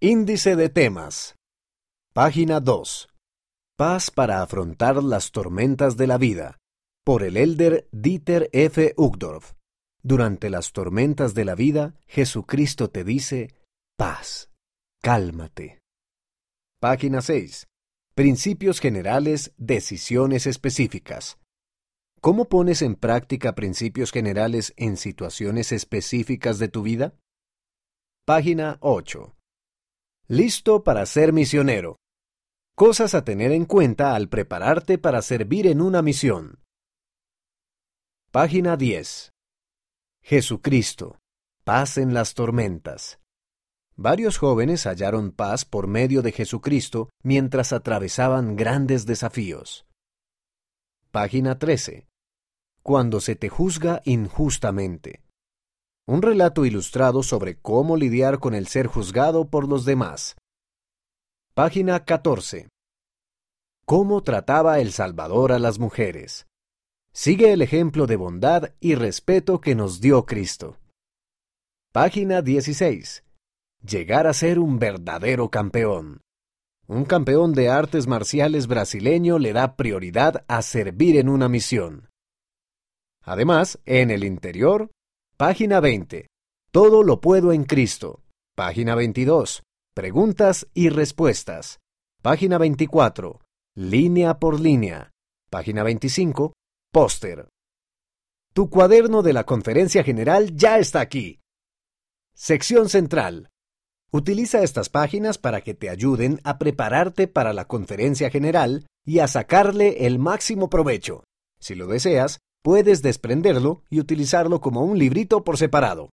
Índice de temas. Página 2. Paz para afrontar las tormentas de la vida. Por el elder Dieter F. Uchtdorf. Durante las tormentas de la vida, Jesucristo te dice, paz, cálmate. Página 6. Principios generales, decisiones específicas. ¿Cómo pones en práctica principios generales en situaciones específicas de tu vida? Página 8. Listo para ser misionero. Cosas a tener en cuenta al prepararte para servir en una misión. Página 10. Jesucristo. Paz en las tormentas. Varios jóvenes hallaron paz por medio de Jesucristo mientras atravesaban grandes desafíos. Página 13. Cuando se te juzga injustamente. Un relato ilustrado sobre cómo lidiar con el ser juzgado por los demás. Página 14. Cómo trataba el Salvador a las mujeres. Sigue el ejemplo de bondad y respeto que nos dio Cristo. Página 16. Llegar a ser un verdadero campeón. Un campeón de artes marciales brasileño le da prioridad a servir en una misión. Además, en el interior, Página 20. Todo lo puedo en Cristo. Página 22. Preguntas y respuestas. Página 24. Línea por línea. Página 25. Póster. Tu cuaderno de la conferencia general ya está aquí. Sección central. Utiliza estas páginas para que te ayuden a prepararte para la conferencia general y a sacarle el máximo provecho. Si lo deseas, puedes desprenderlo y utilizarlo como un librito por separado.